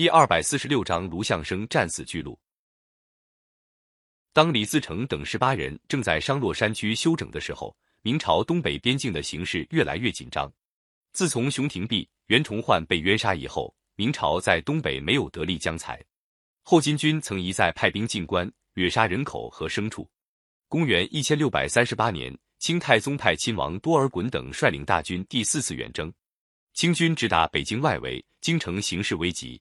第二百四十六章卢象生战死巨鹿。当李自成等十八人正在商洛山区休整的时候，明朝东北边境的形势越来越紧张。自从熊廷弼、袁崇焕被冤杀以后，明朝在东北没有得力将才。后金军曾一再派兵进关，掠杀人口和牲畜。公元一千六百三十八年，清太宗派亲王多尔衮等率领大军第四次远征，清军直达北京外围，京城形势危急。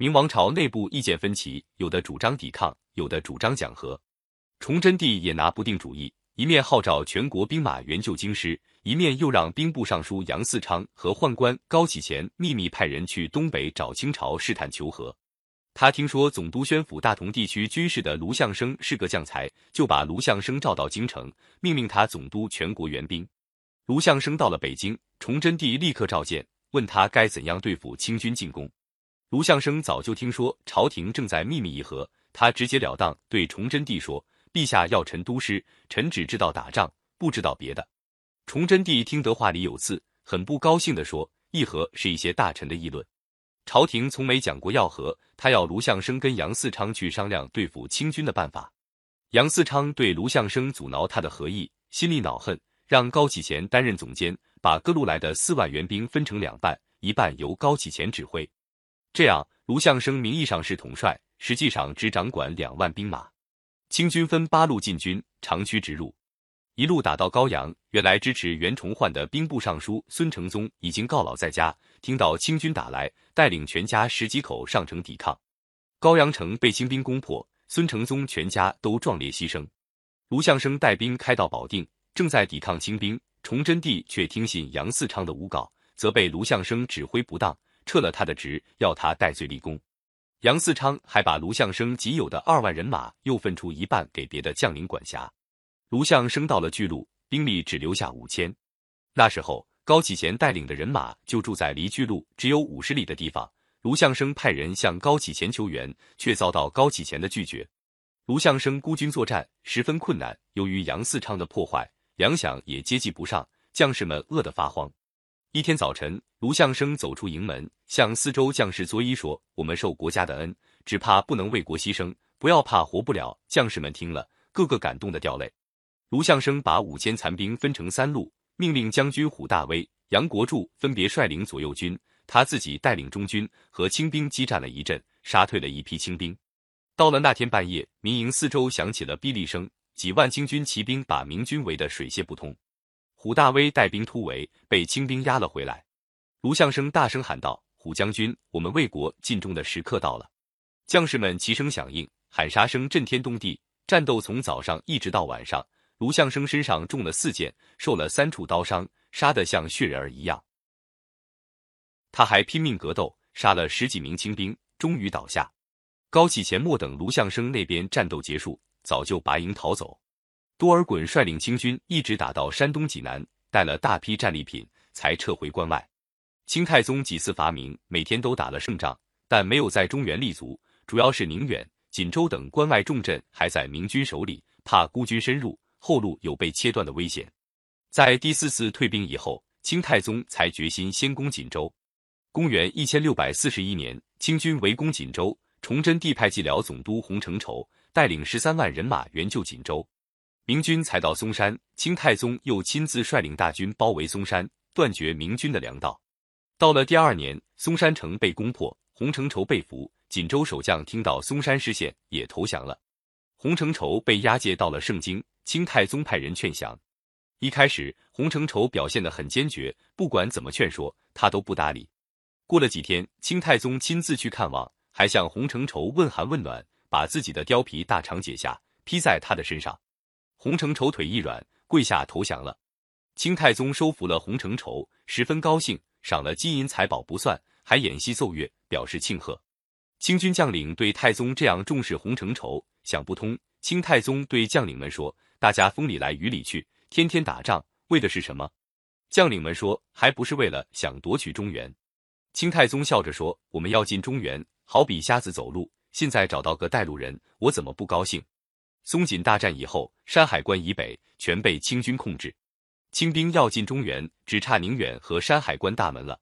明王朝内部意见分歧，有的主张抵抗，有的主张讲和。崇祯帝也拿不定主意，一面号召全国兵马援救京师，一面又让兵部尚书杨嗣昌和宦官高启乾秘密派人去东北找清朝试探求和。他听说总督宣府大同地区军事的卢象升是个将才，就把卢象升召到京城，命令他总督全国援兵。卢象升到了北京，崇祯帝立刻召见，问他该怎样对付清军进攻。卢象升早就听说朝廷正在秘密议和，他直截了当对崇祯帝说：“陛下要臣督师，臣只知道打仗，不知道别的。”崇祯帝听得话里有刺，很不高兴地说：“议和是一些大臣的议论，朝廷从没讲过要和。他要卢象升跟杨嗣昌去商量对付清军的办法。”杨嗣昌对卢象升阻挠他的合议心里恼恨，让高启贤担任总监，把各路来的四万援兵分成两半，一半由高启贤指挥。这样，卢象升名义上是统帅，实际上只掌管两万兵马。清军分八路进军，长驱直入，一路打到高阳。原来支持袁崇焕的兵部尚书孙承宗已经告老在家，听到清军打来，带领全家十几口上城抵抗。高阳城被清兵攻破，孙承宗全家都壮烈牺牲。卢象升带兵开到保定，正在抵抗清兵。崇祯帝却听信杨嗣昌的诬告，责备卢象升指挥不当。撤了他的职，要他戴罪立功。杨嗣昌还把卢象升仅有的二万人马又分出一半给别的将领管辖。卢象升到了巨鹿，兵力只留下五千。那时候，高启贤带领的人马就住在离巨鹿只有五十里的地方。卢象升派人向高启贤求援，却遭到高启贤的拒绝。卢象升孤军作战十分困难，由于杨嗣昌的破坏，粮饷也接济不上，将士们饿得发慌。一天早晨，卢象升走出营门，向四周将士作揖说：“我们受国家的恩，只怕不能为国牺牲，不要怕活不了。”将士们听了，个个感动的掉泪。卢象升把五千残兵分成三路，命令将军虎大威、杨国柱分别率领左右军，他自己带领中军和清兵激战了一阵，杀退了一批清兵。到了那天半夜，民营四周响起了霹雳声，几万清军骑兵把明军围得水泄不通。虎大威带兵突围，被清兵压了回来。卢象升大声喊道：“虎将军，我们为国尽忠的时刻到了！”将士们齐声响应，喊杀声震天动地。战斗从早上一直到晚上，卢象升身上中了四箭，受了三处刀伤，杀得像血人儿一样。他还拼命格斗，杀了十几名清兵，终于倒下。高启乾末等卢象升那边战斗结束，早就拔营逃走。多尔衮率领清军一直打到山东济南，带了大批战利品，才撤回关外。清太宗几次伐明，每天都打了胜仗，但没有在中原立足，主要是宁远、锦州等关外重镇还在明军手里，怕孤军深入，后路有被切断的危险。在第四次退兵以后，清太宗才决心先攻锦州。公元一千六百四十一年，清军围攻锦州，崇祯帝派蓟辽总督洪承畴带领十三万人马援救锦州。明军才到嵩山，清太宗又亲自率领大军包围嵩山，断绝明军的粮道。到了第二年，嵩山城被攻破，洪承畴被俘。锦州守将听到嵩山失陷，也投降了。洪承畴被押解到了盛京，清太宗派人劝降。一开始，洪承畴表现得很坚决，不管怎么劝说，他都不搭理。过了几天，清太宗亲自去看望，还向洪承畴问寒问暖，把自己的貂皮大氅解下，披在他的身上。洪承畴腿一软，跪下投降了。清太宗收服了洪承畴，十分高兴，赏了金银财宝不算，还演戏奏乐，表示庆贺。清军将领对太宗这样重视洪承畴，想不通。清太宗对将领们说：“大家风里来雨里去，天天打仗，为的是什么？”将领们说：“还不是为了想夺取中原。”清太宗笑着说：“我们要进中原，好比瞎子走路。现在找到个带路人，我怎么不高兴？”松锦大战以后，山海关以北全被清军控制，清兵要进中原，只差宁远和山海关大门了。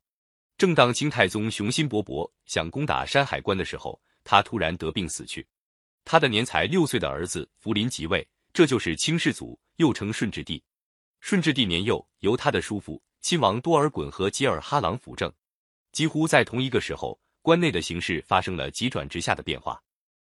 正当清太宗雄心勃勃想攻打山海关的时候，他突然得病死去。他的年才六岁的儿子福临即位，这就是清世祖，又称顺治帝。顺治帝年幼，由他的叔父亲王多尔衮和吉尔哈朗辅政。几乎在同一个时候，关内的形势发生了急转直下的变化。